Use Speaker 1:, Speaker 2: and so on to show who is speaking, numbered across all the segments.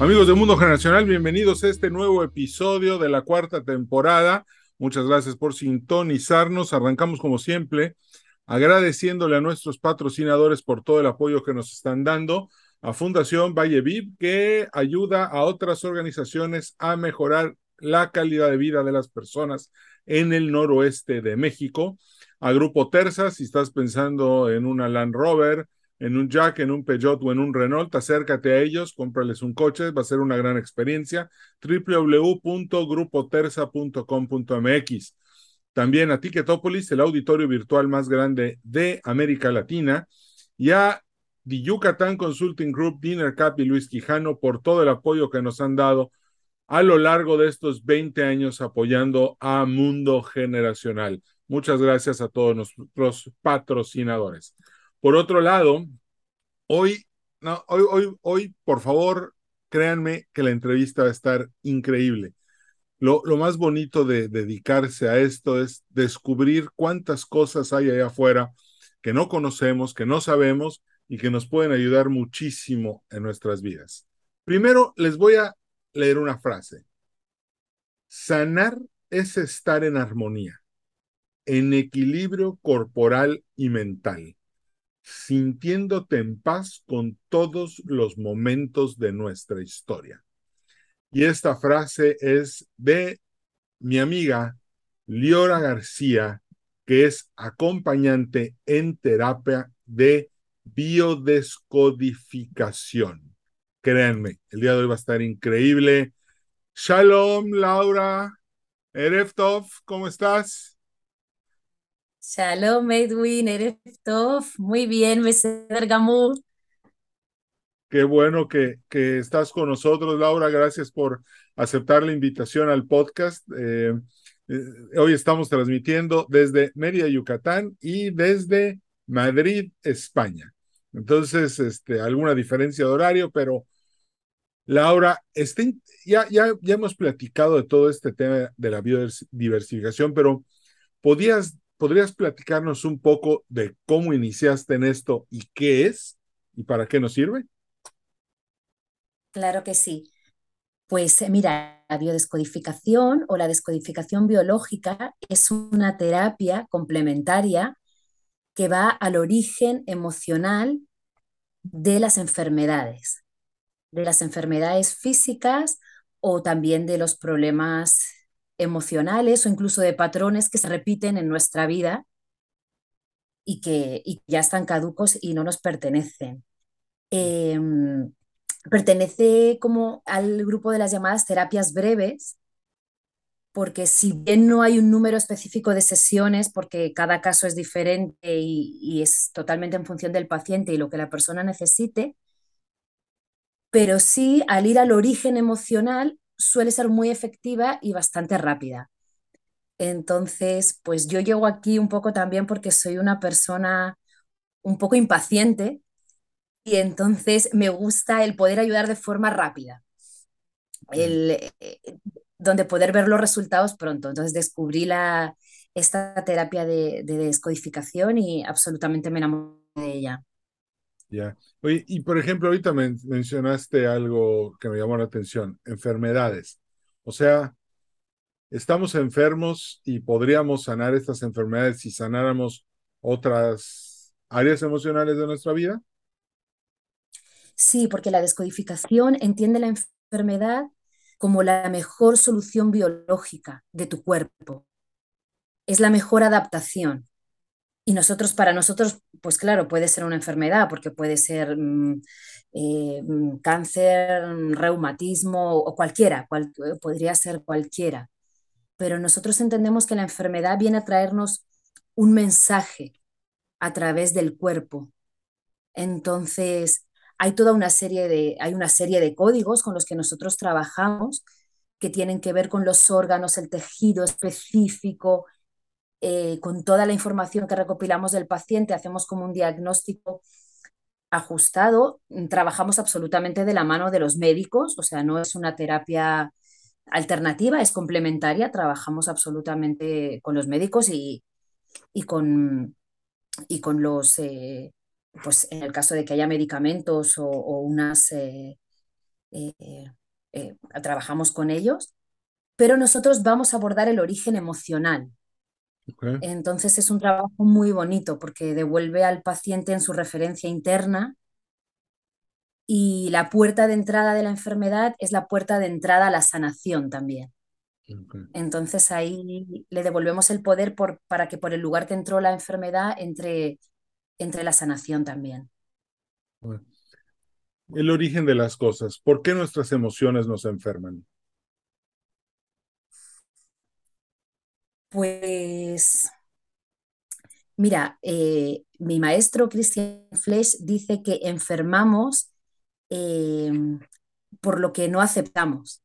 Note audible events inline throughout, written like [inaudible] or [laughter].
Speaker 1: Amigos de Mundo Generacional, bienvenidos a este nuevo episodio de la cuarta temporada. Muchas gracias por sintonizarnos. Arrancamos como siempre agradeciéndole a nuestros patrocinadores por todo el apoyo que nos están dando, a Fundación Valle Viv, que ayuda a otras organizaciones a mejorar la calidad de vida de las personas en el noroeste de México, a Grupo Terza, si estás pensando en una Land Rover, en un Jack, en un Peugeot o en un Renault, acércate a ellos, cómprales un coche, va a ser una gran experiencia. www.grupoterza.com.mx. También a Ticketopolis, el auditorio virtual más grande de América Latina, y a The Yucatán Consulting Group, Dinner Cap y Luis Quijano por todo el apoyo que nos han dado a lo largo de estos 20 años apoyando a Mundo Generacional. Muchas gracias a todos nuestros patrocinadores. Por otro lado, hoy, no, hoy, hoy, hoy, por favor, créanme que la entrevista va a estar increíble. Lo, lo más bonito de dedicarse a esto es descubrir cuántas cosas hay allá afuera que no conocemos, que no sabemos y que nos pueden ayudar muchísimo en nuestras vidas. Primero, les voy a leer una frase. Sanar es estar en armonía, en equilibrio corporal y mental sintiéndote en paz con todos los momentos de nuestra historia. Y esta frase es de mi amiga Liora García, que es acompañante en terapia de biodescodificación. Créanme, el día de hoy va a estar increíble. Shalom, Laura. Ereftov, ¿cómo estás?
Speaker 2: Shalom, Edwin, eres. Muy bien, Meseder Gamur.
Speaker 1: Qué bueno que, que estás con nosotros, Laura. Gracias por aceptar la invitación al podcast. Eh, eh, hoy estamos transmitiendo desde Mérida, Yucatán y desde Madrid, España. Entonces, este, alguna diferencia de horario, pero Laura, este, ya, ya, ya hemos platicado de todo este tema de la biodiversificación, pero ¿podías ¿podrías platicarnos un poco de cómo iniciaste en esto y qué es y para qué nos sirve?
Speaker 2: Claro que sí. Pues eh, mira, la biodescodificación o la descodificación biológica es una terapia complementaria que va al origen emocional de las enfermedades, de las enfermedades físicas o también de los problemas emocionales o incluso de patrones que se repiten en nuestra vida y que ya están caducos y no nos pertenecen. Em, pertenece como al grupo de las llamadas terapias breves, porque si bien no hay un número específico de sesiones, porque cada caso es diferente y, y, es totalmente en función del paciente y lo que la persona necesite, pero sí al ir al origen emocional suele ser muy efectiva y bastante rápida. Entonces, pues yo llego aquí un poco también porque soy una persona un poco impaciente y entonces me gusta el poder ayudar de forma rápida, el, eh, donde poder ver los resultados pronto. Entonces descubrí la, esta terapia de, de descodificación y absolutamente me enamoré de ella.
Speaker 1: Ya. Oye, y por ejemplo, ahorita mencionaste algo que me llamó la atención, enfermedades. O sea, estamos enfermos y podríamos sanar estas enfermedades si sanáramos otras áreas emocionales de nuestra vida.
Speaker 2: Sí, porque la descodificación entiende la enfermedad como la mejor solución biológica de tu cuerpo. Es la mejor adaptación. Y nosotros, para nosotros, pues claro, puede ser una enfermedad, porque puede ser mm, eh, mm, cáncer, reumatismo o cualquiera, eh, podría ser cualquiera. Pero nosotros entendemos que la enfermedad viene a traernos un mensaje a través del cuerpo. Entonces, hay toda una serie de, hay una serie de códigos con los que nosotros trabajamos que tienen que ver con los órganos, el tejido específico, eh, con toda la información que recopilamos del paciente, hacemos como un diagnóstico ajustado, trabajamos absolutamente de la mano de los médicos, o sea, no es una terapia alternativa, es complementaria, trabajamos absolutamente con los médicos y, y con, y con los, eh, pues en el caso de que haya medicamentos o, unas, eh, trabajamos con ellos, pero nosotros vamos a abordar el origen emocional, entonces es un trabajo muy bonito porque devuelve al paciente en su referencia interna y la puerta de entrada de la enfermedad es la puerta de entrada a la sanación también. Entonces ahí le devolvemos el poder por, para que por el lugar que entró la enfermedad entre, entre la sanación también.
Speaker 1: El origen de las cosas. ¿Por qué nuestras emociones nos enferman?
Speaker 2: Pues, mira, eh, mi maestro Christian Flesch dice que enfermamos eh, por lo que no aceptamos.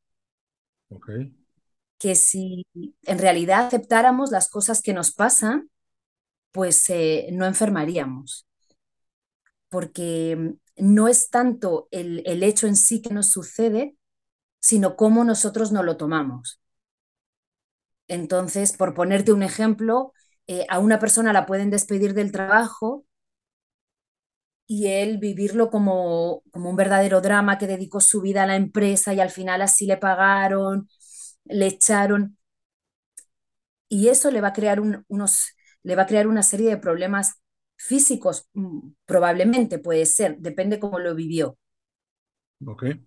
Speaker 2: Que si en realidad aceptáramos las cosas que nos pasan, pues eh, no enfermaríamos. Porque no es tanto el, el hecho en sí que nos sucede, sino cómo nosotros no lo tomamos. Entonces, por ponerte un ejemplo, eh, a una persona la pueden despedir del trabajo y él vivirlo como, como un verdadero drama que dedicó su vida a la empresa y al final así le pagaron, le echaron. Y eso le va a crear unos, le va a crear una serie de problemas físicos, mm, probablemente puede ser, depende cómo lo vivió.
Speaker 1: Okay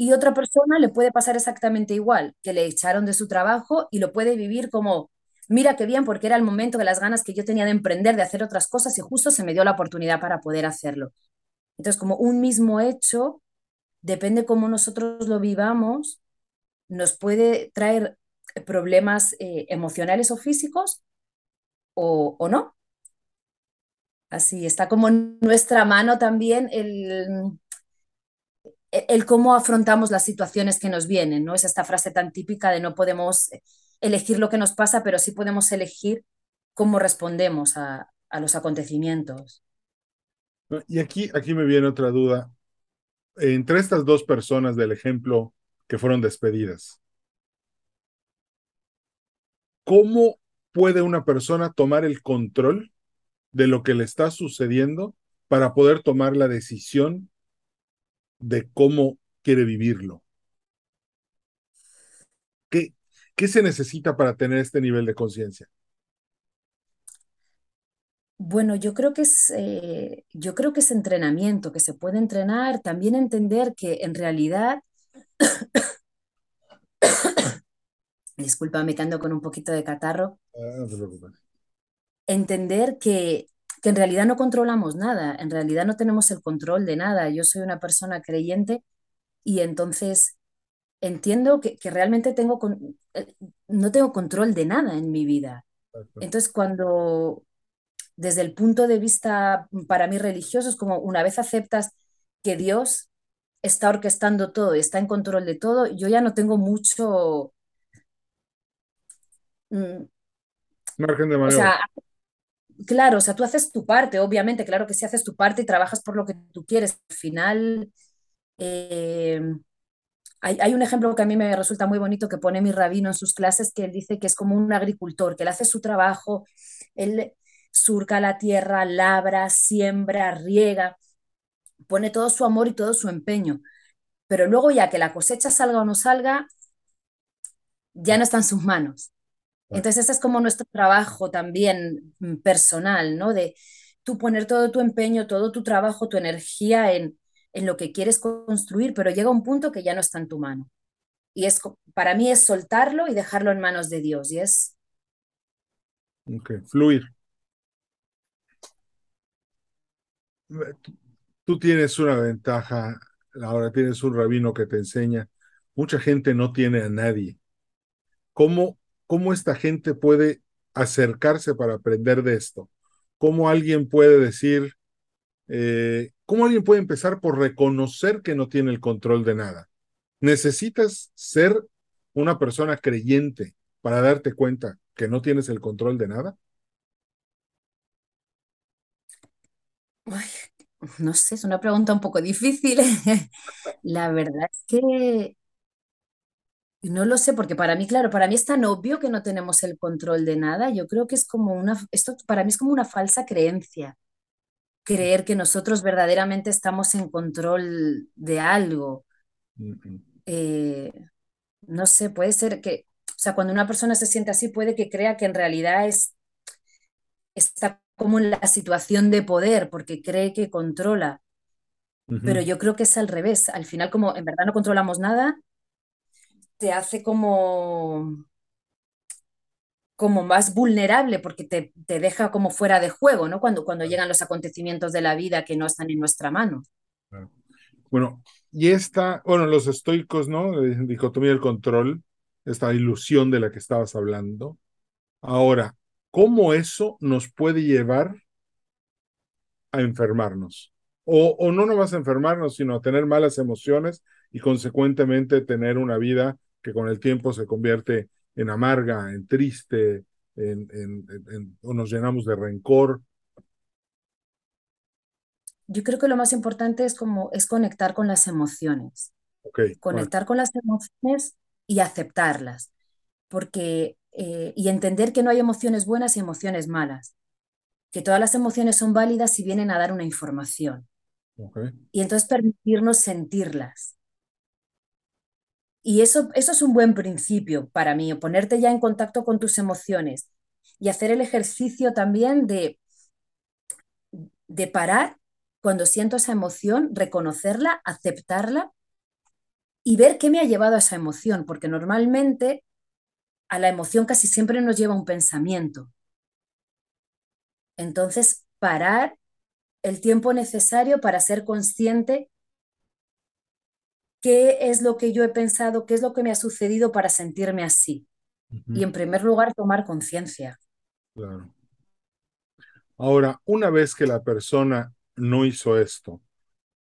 Speaker 2: y otra persona le puede pasar exactamente igual, que le echaron de su trabajo y lo puede vivir como, mira qué bien, porque era el momento de las ganas que yo tenía de emprender, de hacer otras cosas y justo se me dio la oportunidad para poder hacerlo. Entonces, como un mismo hecho, depende cómo nosotros lo vivamos, nos puede traer problemas eh, emocionales o físicos o, o no. Así está como en nuestra mano también el, el cómo afrontamos las situaciones que nos vienen, ¿no? Es esta frase tan típica de no podemos elegir lo que nos pasa, pero sí podemos elegir cómo respondemos a, los acontecimientos.
Speaker 1: Y aquí, aquí me viene otra duda. Entre estas dos personas del ejemplo que fueron despedidas, ¿cómo puede una persona tomar el control de lo que le está sucediendo para poder tomar la decisión de cómo quiere vivirlo. ¿Qué, ¿Qué se necesita para tener este nivel de conciencia?
Speaker 2: Bueno, yo creo que es, eh, yo creo que es entrenamiento, que se puede entrenar, también entender que en realidad, [coughs] disculpa, me ando con un poquito de catarro.
Speaker 1: Ah, no te preocupes.
Speaker 2: Entender que que en realidad no controlamos nada, en realidad no tenemos el control de nada. Yo soy una persona creyente y entonces entiendo que, realmente tengo eh, no tengo control de nada en mi vida. Entonces cuando desde el punto de vista para mí religioso es como una vez aceptas que Dios está orquestando todo y está en control de todo, yo ya no tengo mucho...
Speaker 1: Mm, Margen de maniobra
Speaker 2: claro, o sea, tú haces tu parte, obviamente, claro que sí haces tu parte y trabajas por lo que tú quieres. Al final, eh, hay, un ejemplo que a mí me resulta muy bonito que pone mi rabino en sus clases, que él dice que es como un agricultor, que él hace su trabajo, él surca la tierra, labra, siembra, riega, pone todo su amor y todo su empeño. Pero luego ya que la cosecha salga o no salga, ya no está en sus manos. Entonces, ese es como nuestro trabajo también mm, personal, ¿no? De tú poner todo tu empeño, todo tu trabajo, tu energía en, en lo que quieres construir, pero llega un punto que ya no está en tu mano. Y es, para mí es soltarlo y dejarlo en manos de Dios. Y es...
Speaker 1: Ok, fluir. Tú tienes una ventaja, ahora tienes un rabino que te enseña. Mucha gente no tiene a nadie. ¿Cómo cómo esta gente puede acercarse para aprender de esto. Cómo alguien puede decir, eh, ¿cómo alguien puede empezar por reconocer que no tiene el control de nada? Necesitas ser una persona creyente para darte cuenta que no tienes el control de nada.
Speaker 2: no sé, es una pregunta un poco difícil. [laughs] La verdad es que no lo sé, porque para mí, claro, para mí es tan obvio que no tenemos el control de nada. Yo creo que es como una, esto para mí es como una falsa creencia, creer que nosotros verdaderamente estamos en control de algo. Eh, no sé, puede ser que, o sea, cuando una persona se siente así, puede que crea que en realidad es, está como en la situación de poder, porque cree que controla. Pero yo creo que es al revés. Al final, como en verdad no controlamos nada, te hace como, como más vulnerable, porque te, deja como fuera de juego, ¿no? Cuando, cuando llegan los acontecimientos de la vida que no están en nuestra mano.
Speaker 1: Bueno, y esta, bueno, los estoicos, ¿no? Dicotomía del control, esta ilusión de la que estabas hablando. Ahora, cómo eso nos puede llevar a enfermarnos. O, o no nomás a enfermarnos, sino a tener malas emociones y consecuentemente tener una vida que con el tiempo se convierte en amarga, en triste, en, en, o nos llenamos de rencor.
Speaker 2: Yo creo que lo más importante es como es conectar con las emociones. conectar con las emociones y aceptarlas. Porque eh, y entender que no hay emociones buenas y emociones malas, que todas las emociones son válidas y vienen a dar una información. Y entonces permitirnos sentirlas. Y eso, eso es un buen principio para mí, ponerte ya en contacto con tus emociones y hacer el ejercicio también de, de parar cuando siento esa emoción, reconocerla, aceptarla y ver qué me ha llevado a esa emoción, porque normalmente a la emoción casi siempre nos lleva un pensamiento. Entonces, parar el tiempo necesario para ser consciente qué es lo que yo he pensado, qué es lo que me ha sucedido para sentirme así. Y en primer lugar, tomar conciencia.
Speaker 1: Claro. Ahora, una vez que la persona no hizo esto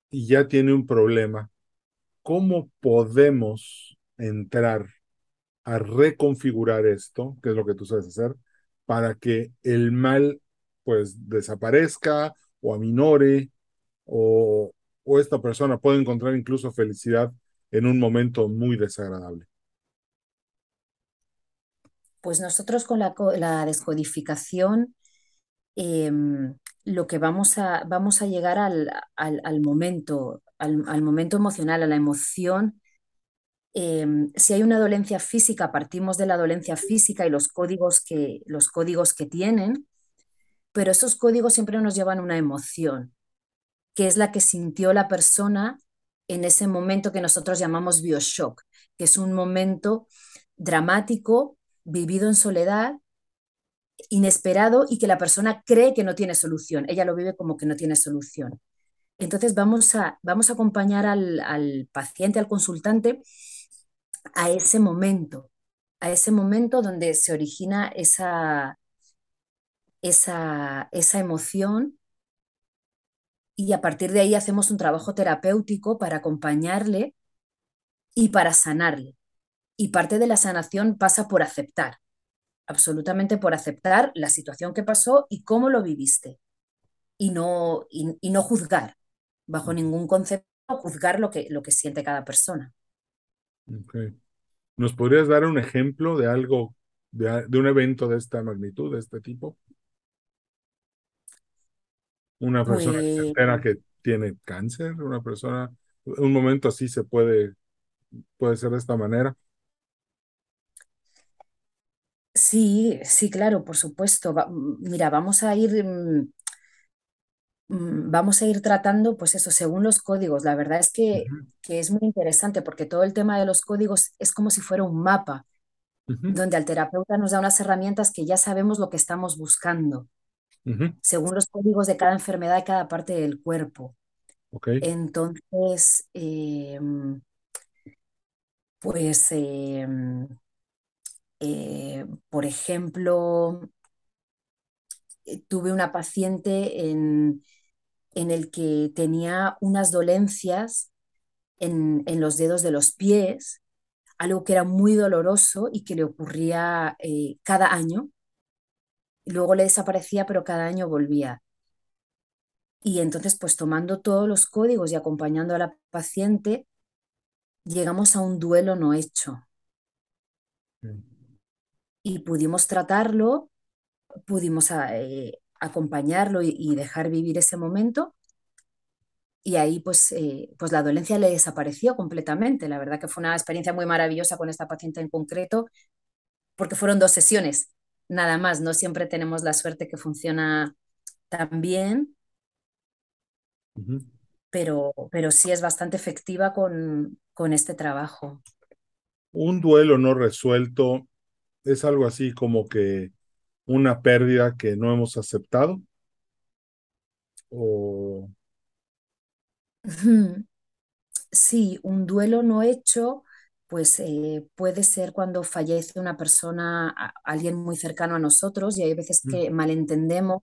Speaker 1: y ya tiene un problema, ¿cómo podemos entrar a reconfigurar esto, que es lo que tú sabes hacer, para que el mal pues desaparezca o aminore o, o esta persona pueda encontrar incluso felicidad en un momento muy desagradable.
Speaker 2: Pues nosotros con la, descodificación em, lo que vamos a, vamos a llegar al, al, momento, al, momento emocional, a la emoción Em, si hay una dolencia física, partimos de la dolencia física y los códigos que, los códigos que tienen, pero esos códigos siempre nos llevan una emoción, que es la que sintió la persona en ese momento que nosotros llamamos bioshock, que es un momento dramático, vivido en soledad, inesperado y que la persona cree que no tiene solución. Ella lo vive como que no tiene solución. Entonces vamos a, vamos a acompañar al, al paciente, al consultante, a ese momento, a ese momento donde se origina esa, esa, esa emoción y a partir de ahí hacemos un trabajo terapéutico para acompañarle y para sanarle. Y parte de la sanación pasa por aceptar, absolutamente por aceptar la situación que pasó y cómo lo viviste. Y no, y, no juzgar, bajo ningún concepto, juzgar lo que, lo que siente cada persona.
Speaker 1: ¿Nos podrías dar un ejemplo de algo, de, un evento de esta magnitud, de este tipo? Una persona que se entera que tiene cáncer, una persona, un momento así se puede, puede ser de esta manera.
Speaker 2: Sí, sí, claro, por supuesto. mira, vamos a ir mm, Mm, vamos a ir tratando, pues eso, según los códigos. La verdad es que, es muy interesante porque todo el tema de los códigos es como si fuera un mapa, donde el terapeuta nos da unas herramientas que ya sabemos lo que estamos buscando, según los códigos de cada enfermedad y cada parte del cuerpo. Entonces, em, pues, em, eh, por ejemplo, eh, tuve una paciente en en el que tenía unas dolencias en, los dedos de los pies, algo que era muy doloroso y que le ocurría eh, cada año. Luego le desaparecía, pero cada año volvía. Y entonces, pues tomando todos los códigos y acompañando a la paciente, llegamos a un duelo no hecho. Y pudimos tratarlo, pudimos eh, acompañarlo y, dejar vivir ese momento. Y ahí pues, eh, pues la dolencia le desapareció completamente. La verdad que fue una experiencia muy maravillosa con esta paciente en concreto, porque fueron dos sesiones, nada más. No siempre tenemos la suerte que funciona tan bien, pero, pero sí es bastante efectiva con, con este trabajo.
Speaker 1: Un duelo no resuelto es algo así como que una pérdida que no hemos aceptado? ¿O...
Speaker 2: Sí, un duelo no hecho, pues eh, puede ser cuando fallece una persona, alguien muy cercano a nosotros, y hay veces que malentendemos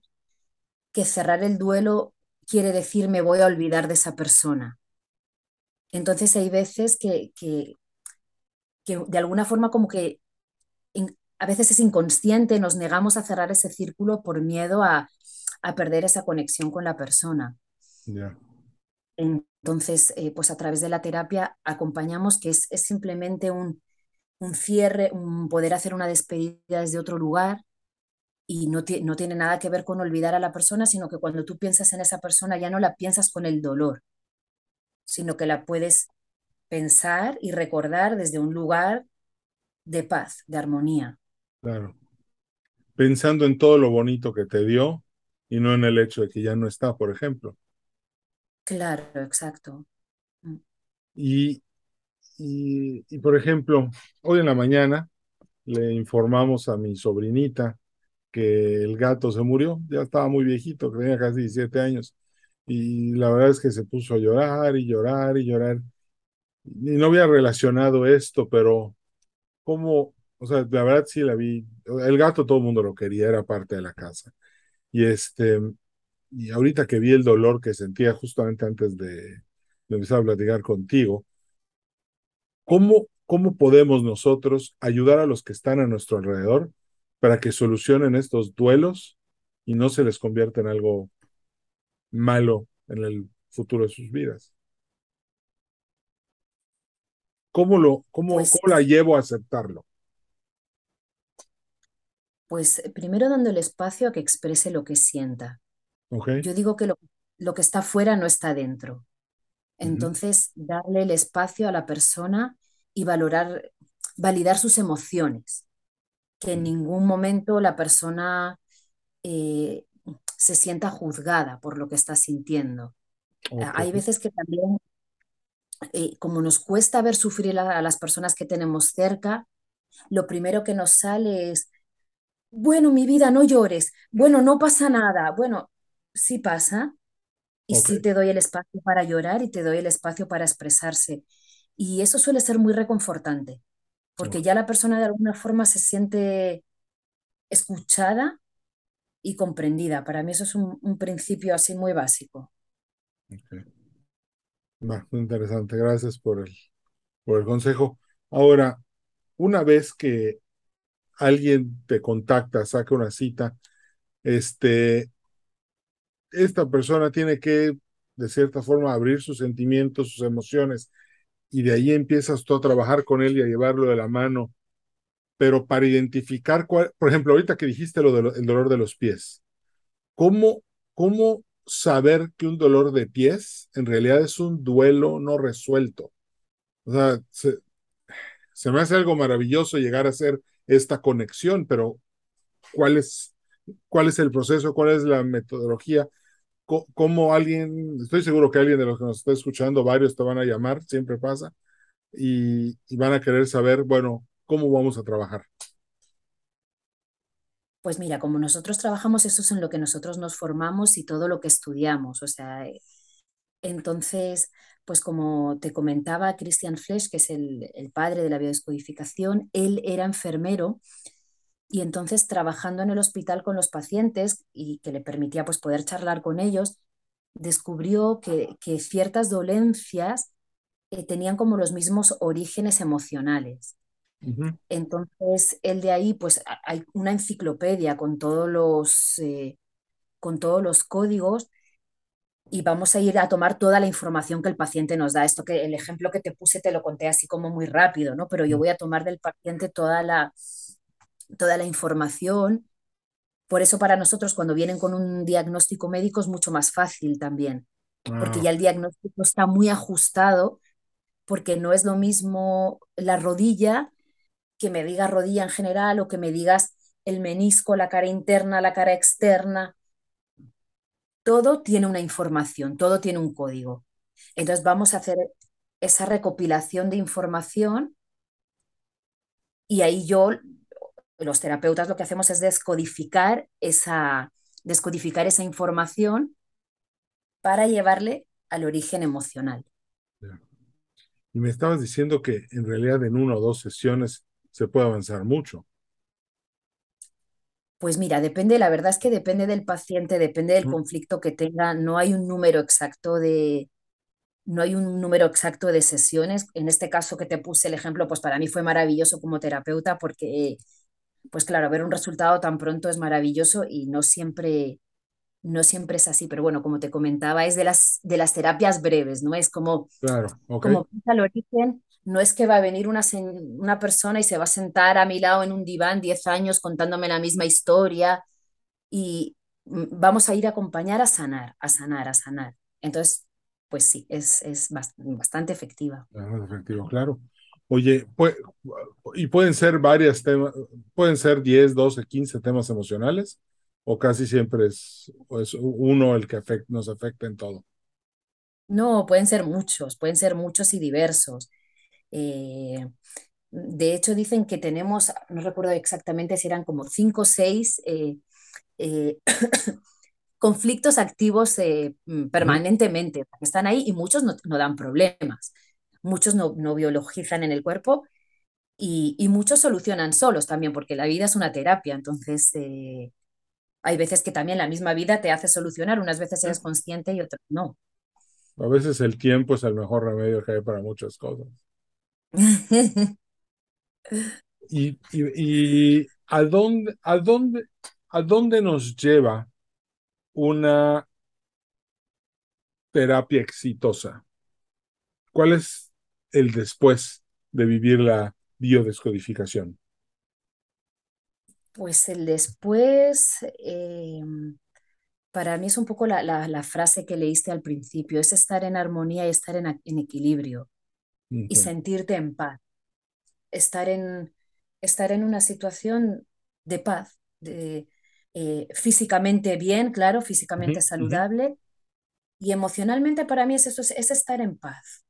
Speaker 2: que cerrar el duelo quiere decir me voy a olvidar de esa persona. Entonces hay veces que, que, que de alguna forma como que a veces es inconsciente, nos negamos a cerrar ese círculo por miedo a, perder esa conexión con la persona. Entonces, eh, pues a través de la terapia acompañamos que es, simplemente un, cierre, un poder hacer una despedida desde otro lugar y no, no tiene nada que ver con olvidar a la persona, sino que cuando tú piensas en esa persona ya no la piensas con el dolor, sino que la puedes pensar y recordar desde un lugar de paz, de armonía.
Speaker 1: Claro. Pensando en todo lo bonito que te dio y no en el hecho de que ya no está, por ejemplo.
Speaker 2: Claro, exacto. Mm.
Speaker 1: Y, y, por ejemplo, hoy en la mañana le informamos a mi sobrinita que el gato se murió, ya estaba muy viejito, tenía casi 17 años, y la verdad es que se puso a llorar y llorar y llorar. Y no había relacionado esto, pero cómo o sea, la verdad sí la vi. El gato todo el mundo lo quería, era parte de la casa. Y este, y ahorita que vi el dolor que sentía justamente antes de, empezar a platicar contigo, ¿cómo, ¿cómo podemos nosotros ayudar a los que están a nuestro alrededor para que solucionen estos duelos y no se les convierta en algo malo en el futuro de sus vidas? ¿Cómo, lo, cómo, pues ¿Cómo la llevo a aceptarlo?
Speaker 2: Pues eh, primero dando el espacio a que exprese lo que sienta. Yo digo que lo, lo, que está fuera no está dentro. Entonces, darle el espacio a la persona y valorar, validar sus emociones. Que en ningún momento la persona eh, se sienta juzgada por lo que está sintiendo. Hay veces que también, eh, como nos cuesta ver sufrir a las personas que tenemos cerca, lo primero que nos sale es, bueno, mi vida, no llores, bueno, no pasa nada, bueno, sí pasa, y sí te doy el espacio para llorar y te doy el espacio para expresarse. Y eso suele ser muy reconfortante, porque ya la persona de alguna forma se siente escuchada y comprendida. Para mí eso es un, principio así muy básico.
Speaker 1: muy interesante, gracias por el, por el consejo. Ahora, una vez que alguien te contacta, saca una cita, este, esta persona tiene que, de cierta forma, abrir sus sentimientos, sus emociones, y de ahí empiezas tú a trabajar con él y a llevarlo de la mano. Pero para identificar cuál, por ejemplo, ahorita que dijiste lo del dolor de los pies, ¿cómo, ¿cómo saber que un dolor de pies en realidad es un duelo no resuelto? O sea, se, se me hace algo maravilloso llegar a ser esta conexión, pero ¿cuál es, cuál es el proceso? ¿Cuál es la metodología? ¿Cómo alguien, estoy seguro que alguien de los que nos está escuchando, varios te van a llamar, siempre pasa, y, van a querer saber, bueno, ¿cómo vamos a trabajar?
Speaker 2: Pues mira, como nosotros trabajamos, eso es en lo que nosotros nos formamos y todo lo que estudiamos. O sea, entonces, pues como te comentaba Christian Flesch, que es el, padre de la biodescodificación, él era enfermero y entonces trabajando en el hospital con los pacientes y que le permitía pues poder charlar con ellos, descubrió que, ciertas dolencias eh, tenían como los mismos orígenes emocionales. Entonces, él de ahí, pues hay una enciclopedia con todos los, eh, con todos los códigos y vamos a ir a tomar toda la información que el paciente nos da. Esto que el ejemplo que te puse te lo conté así como muy rápido, ¿no? Pero yo voy a tomar del paciente toda la, toda la información. Por eso para nosotros cuando vienen con un diagnóstico médico es mucho más fácil también, porque ya el diagnóstico está muy ajustado, porque no es lo mismo la rodilla que me diga rodilla en general o que me digas el menisco, la cara interna, la cara externa todo tiene una información, todo tiene un código. Entonces vamos a hacer esa recopilación de información y ahí yo, los terapeutas lo que hacemos es descodificar esa, descodificar esa información para llevarle al origen emocional.
Speaker 1: Y me estabas diciendo que en realidad en una o dos sesiones se puede avanzar mucho.
Speaker 2: Pues mira, depende, la verdad es que depende del paciente, depende del conflicto que tenga, no hay un número exacto de, no hay un número exacto de sesiones. En este caso que te puse el ejemplo, pues para mí fue maravilloso como terapeuta porque, pues claro, ver un resultado tan pronto es maravilloso y no siempre, no siempre es así, pero bueno, como te comentaba, es de las, de las terapias breves, ¿no? Es como,
Speaker 1: claro,
Speaker 2: como el origen, no es que va a venir una, una persona y se va a sentar a mi lado en un diván 10 años contándome la misma historia y vamos a ir a acompañar a sanar, a sanar, a sanar. Entonces, pues sí, es, es bastante efectiva.
Speaker 1: Bastante efectivo, claro. Oye, y pueden ser varias temas, pueden ser 10, 12, 15 temas emocionales, o casi siempre es, es uno el que nos afecta en todo.
Speaker 2: No, pueden ser muchos, pueden ser muchos y diversos. Eh, de hecho, dicen que tenemos, no recuerdo exactamente si eran como cinco o seis eh, eh, [coughs] conflictos activos mm, permanentemente, que están ahí y muchos no, dan problemas, muchos no, biologizan en el cuerpo y, muchos solucionan solos también, porque la vida es una terapia, entonces hay veces que también la misma vida te hace solucionar, unas veces eres consciente y otras no.
Speaker 1: A veces el tiempo es el mejor remedio que hay para muchas cosas. [laughs] y, y, a dónde, a dónde, a dónde nos lleva una terapia exitosa? ¿Cuál es el después de vivir la biodescodificación?
Speaker 2: Pues el después, em, para mí es un poco la, la, frase que leíste al principio, es estar en armonía y estar en, en equilibrio y sentirte en paz. Estar en, estar en una situación de paz, de, eh, físicamente bien, claro, físicamente saludable. Y emocionalmente para mí es eso, es, estar en paz.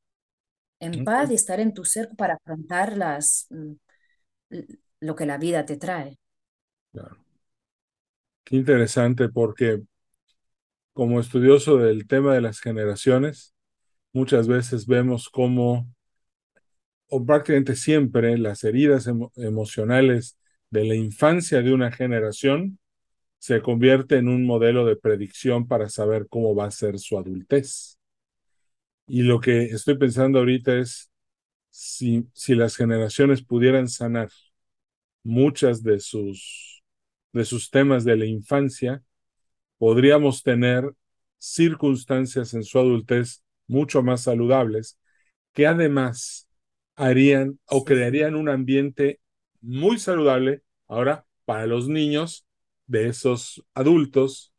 Speaker 2: En paz y estar en tu ser para afrontar las, mm, lo que la vida te trae.
Speaker 1: Claro. Qué interesante porque como estudioso del tema de las generaciones, muchas veces vemos cómo o prácticamente siempre las heridas emocionales de la infancia de una generación se convierte en un modelo de predicción para saber cómo va a ser su adultez. Y lo que estoy pensando ahorita es si, si las generaciones pudieran sanar muchas de sus, de sus temas de la infancia, podríamos tener circunstancias en su adultez mucho más saludables, que además harían o crearían un ambiente muy saludable ahora para los niños de esos adultos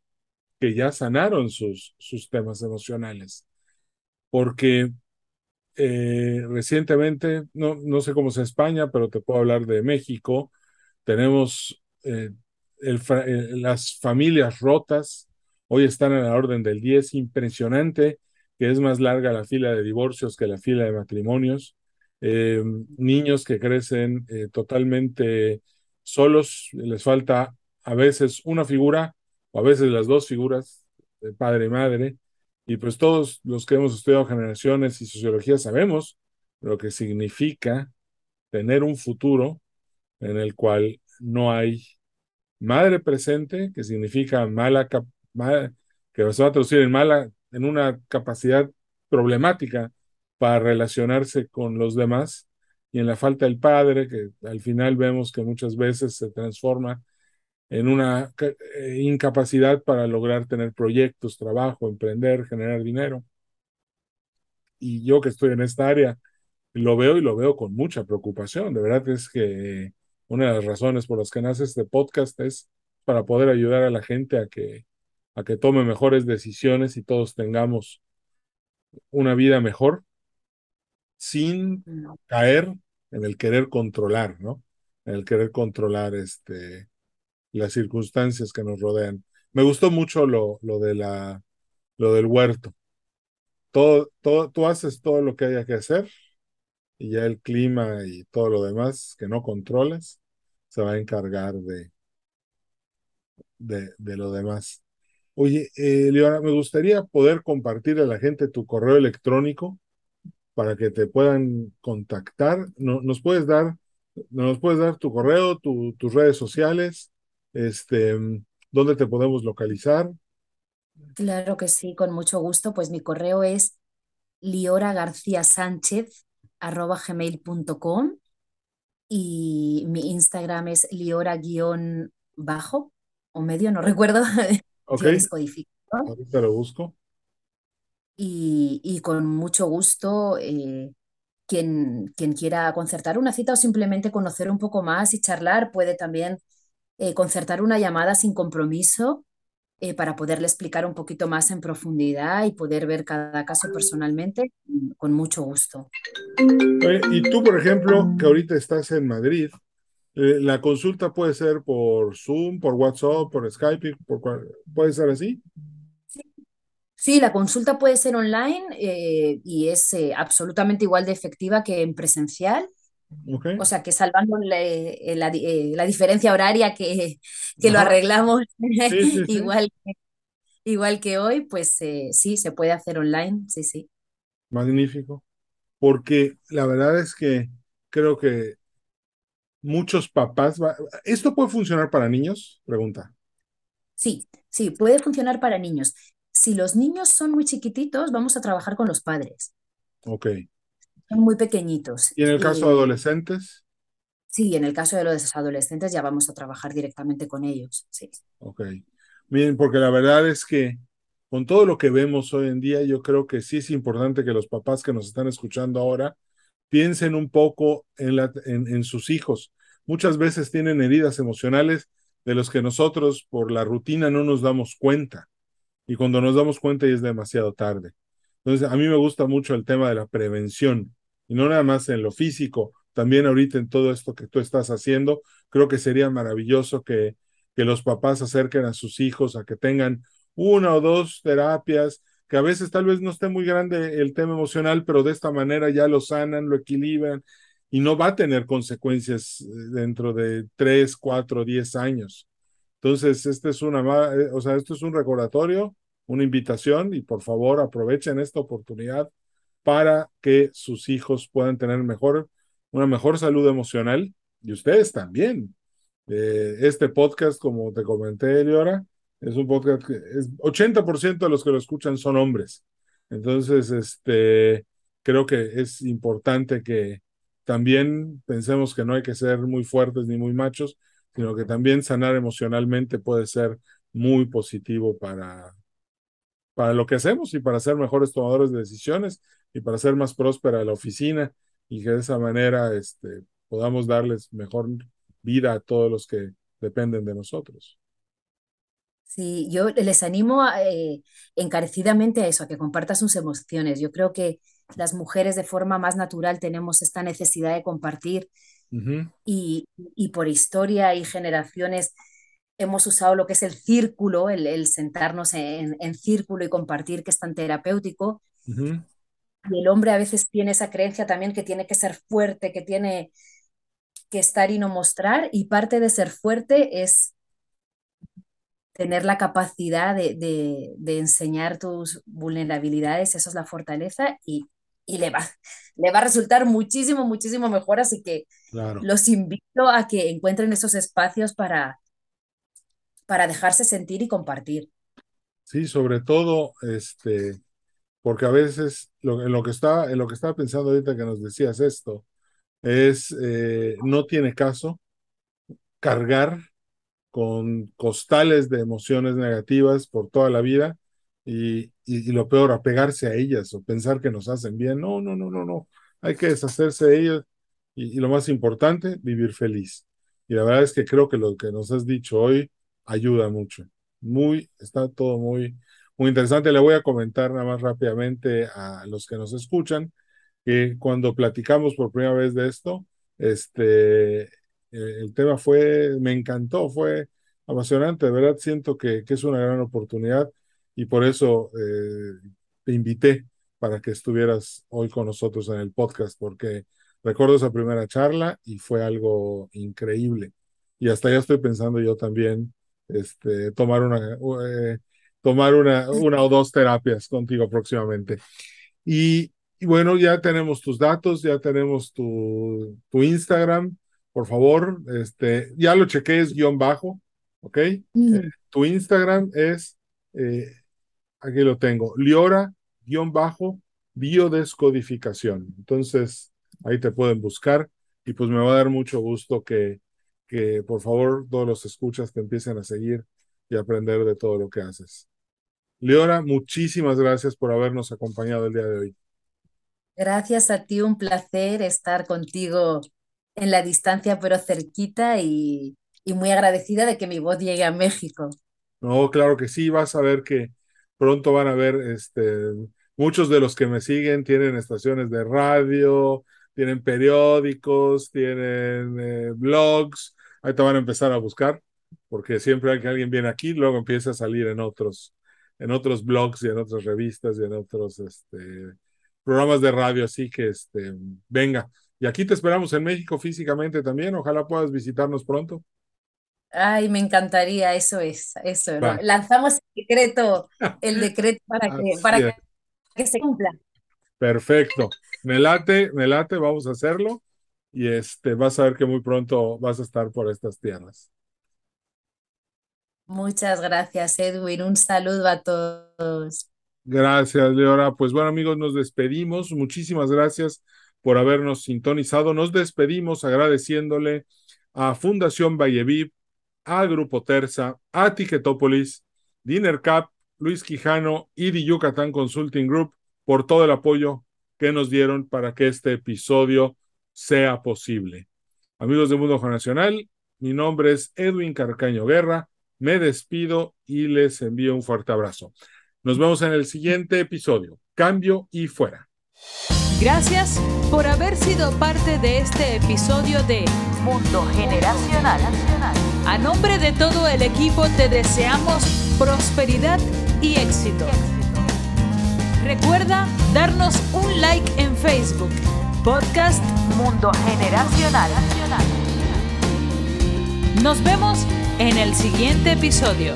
Speaker 1: que ya sanaron sus, sus temas emocionales. Porque eh, recientemente, no, no sé cómo es España, pero te puedo hablar de México, tenemos eh, las familias rotas, hoy están a la orden del 10, impresionante que es más larga la fila de divorcios que la fila de matrimonios. Eh, niños que crecen eh, totalmente solos, les falta a veces una figura o a veces las dos figuras, padre y madre, y pues todos los que hemos estudiado generaciones y sociología sabemos lo que significa tener un futuro en el cual no hay madre presente, que significa mala, que se va a traducir en mala en una capacidad problemática para relacionarse con los demás y en la falta del padre, que al final vemos que muchas veces se transforma en una eh, incapacidad para lograr tener proyectos, trabajo, emprender, generar dinero. Y yo que estoy en esta área, lo veo y lo veo con mucha preocupación. De verdad es que una de las razones por las que nace este podcast es para poder ayudar a la gente a que, a que tome mejores decisiones y todos tengamos una vida mejor sin caer en el querer controlar, ¿no? En el querer controlar este, las circunstancias que nos rodean. Me gustó mucho lo, lo, de la, lo del huerto. Todo, todo, tú haces todo lo que haya que hacer y ya el clima y todo lo demás que no controles se va a encargar de, de, de lo demás. Oye, eh, Leona, me gustaría poder compartir a la gente tu correo electrónico para que te puedan contactar. No, ¿Nos puedes dar, nos puedes dar tu correo, tus redes sociales? Este, ¿Dónde te podemos localizar?
Speaker 2: Claro que sí, con mucho gusto. Pues mi correo es liora-garcía-sánchez@gmail.com y mi Instagram es liora-bajo o medio, no recuerdo. [laughs]
Speaker 1: Ok. Ahorita lo busco.
Speaker 2: Y, y, con mucho gusto, eh, quien, quien quiera concertar una cita o simplemente conocer un poco más y charlar, puede también eh, concertar una llamada sin compromiso eh, para poderle explicar un poquito más en profundidad y poder ver cada caso personalmente con mucho gusto.
Speaker 1: Y tú, por ejemplo, que ahorita estás en Madrid, eh, la consulta puede ser por Zoom, por WhatsApp, por Skype, por puede ser así.
Speaker 2: Sí, la consulta puede ser online y es absolutamente igual de efectiva que en presencial. O sea, que salvando eh, la, eh, la, diferencia horaria que, que lo arreglamos [laughs] igual, que, igual que hoy, pues eh, sí, se puede hacer online, sí, sí.
Speaker 1: Magnífico. Porque la verdad es que creo que muchos papás... ¿Esto puede funcionar para niños? Pregunta.
Speaker 2: Sí, sí, puede funcionar para niños. Si los niños son muy chiquititos, vamos a trabajar con los padres.
Speaker 1: Ok
Speaker 2: muy pequeñitos.
Speaker 1: ¿Y en el caso de adolescentes?
Speaker 2: Sí, en el caso de los adolescentes ya vamos a trabajar directamente con ellos, sí.
Speaker 1: Ok. Miren, porque la verdad es que con todo lo que vemos hoy en día, yo creo que sí es importante que los papás que nos están escuchando ahora piensen un poco en, la, en, en sus hijos. Muchas veces tienen heridas emocionales de los que nosotros por la rutina no nos damos cuenta. Y cuando nos damos cuenta ya es demasiado tarde. Entonces, a mí me gusta mucho el tema de la prevención y no nada más en lo físico, también ahorita en todo esto que tú estás haciendo, creo que sería maravilloso que, que los papás acerquen a sus hijos a que tengan una o dos terapias, que a veces tal vez no esté muy grande el tema emocional, pero de esta manera ya lo sanan, lo equilibran y no va a tener consecuencias eh, dentro de tres, cuatro, diez años. Entonces, este es una, eh, o sea, esto es un recordatorio, una invitación y por favor aprovechen esta oportunidad para que sus hijos puedan tener mejor, una mejor salud emocional y ustedes también. Eh, este podcast, como te comenté, Eliora, es un podcast que es 80% de los que lo escuchan son hombres. Entonces, este, creo que es importante que también pensemos que no hay que ser muy fuertes ni muy machos, sino que también sanar emocionalmente puede ser muy positivo para, para lo que hacemos y para ser mejores tomadores de decisiones y para ser más próspera la oficina y que de esa manera este, podamos darles mejor vida a todos los que dependen de nosotros.
Speaker 2: Sí, yo les animo eh, encarecidamente a eso, a que compartan sus emociones. Yo creo que las mujeres de forma más natural tenemos esta necesidad de compartir y, y, por historia y generaciones hemos usado lo que es el círculo, el, sentarnos en, círculo y compartir, que es tan terapéutico. Y el hombre a veces tiene esa creencia también que tiene que ser fuerte, que tiene que estar y no mostrar, y parte de ser fuerte es tener la capacidad de, enseñar tus vulnerabilidades, eso es la fortaleza, y, le, va, le va a resultar muchísimo, muchísimo mejor, así que los invito a que encuentren esos espacios para, para dejarse sentir y compartir.
Speaker 1: Sí, sobre todo, este, porque a veces lo, en lo que estaba, en lo que estaba pensando ahorita que nos decías esto, es eh, no tiene caso cargar con costales de emociones negativas por toda la vida y, y, lo peor, apegarse a ellas o pensar que nos hacen bien. No, no, no, no, no. Hay que deshacerse de ellas y, y lo más importante, vivir feliz. Y la verdad es que creo que lo que nos has dicho hoy ayuda mucho. Muy, está todo muy, muy interesante. Le voy a comentar nada más rápidamente a los que nos escuchan que cuando platicamos por primera vez de esto, este, eh, el tema fue, me encantó, fue apasionante, de verdad siento que, que es una gran oportunidad y por eso eh, te invité para que estuvieras hoy con nosotros en el podcast, porque recuerdo esa primera charla y fue algo increíble. Y hasta ya estoy pensando yo también este, tomar, una, eh, tomar una, una o dos terapias contigo próximamente. Y, y, bueno, ya tenemos tus datos, ya tenemos tu, tu Instagram, por favor, este, ya lo chequé, es guion bajo, ¿ok? Mm. Eh, tu Instagram es, eh, aquí lo tengo, Liora, guion bajo, biodescodificación. Entonces, ahí te pueden buscar y pues me va a dar mucho gusto que, que por favor todos los escuchas te empiecen a seguir y aprender de todo lo que haces. Leora, muchísimas gracias por habernos acompañado el día de hoy.
Speaker 2: Gracias a ti, un placer estar contigo en la distancia pero cerquita y, y muy agradecida de que mi voz llegue a México.
Speaker 1: No, claro que sí, vas a ver que pronto van a ver, este, muchos de los que me siguen tienen estaciones de radio, tienen periódicos, tienen eh, blogs, ahí te van a empezar a buscar, porque siempre que alguien viene aquí, luego empieza a salir en otros, en otros blogs y en otras revistas y en otros este, programas de radio, así que este, venga, y aquí te esperamos en México físicamente también. Ojalá puedas visitarnos pronto.
Speaker 2: Ay, me encantaría, eso es, eso. Lanzamos el decreto, [laughs] el decreto para que, para que se cumpla.
Speaker 1: Perfecto. Me late, me late, vamos a hacerlo. Y este, vas a ver que muy pronto vas a estar por estas tierras.
Speaker 2: Muchas gracias, Edwin. Un saludo a todos.
Speaker 1: Gracias, Leora. Pues bueno, amigos, nos despedimos. Muchísimas gracias por habernos sintonizado. Nos despedimos agradeciéndole a Fundación Valleviv, a Grupo Terza, a Ticketopolis, Dinner Cup, Luis Quijano y The Yucatán Consulting Group por todo el apoyo que nos dieron para que este episodio sea posible. Amigos de Mundo Nacional, mi nombre es Edwin Carcaño Guerra. Me despido y les envío un fuerte abrazo. Nos vemos en el siguiente episodio. Cambio y fuera.
Speaker 3: Gracias por haber sido parte de este episodio de Mundo Generacional. A nombre de todo el equipo te deseamos prosperidad y éxito. Recuerda darnos un like en Facebook, Podcast Mundo Generacional. Nos vemos en el siguiente episodio.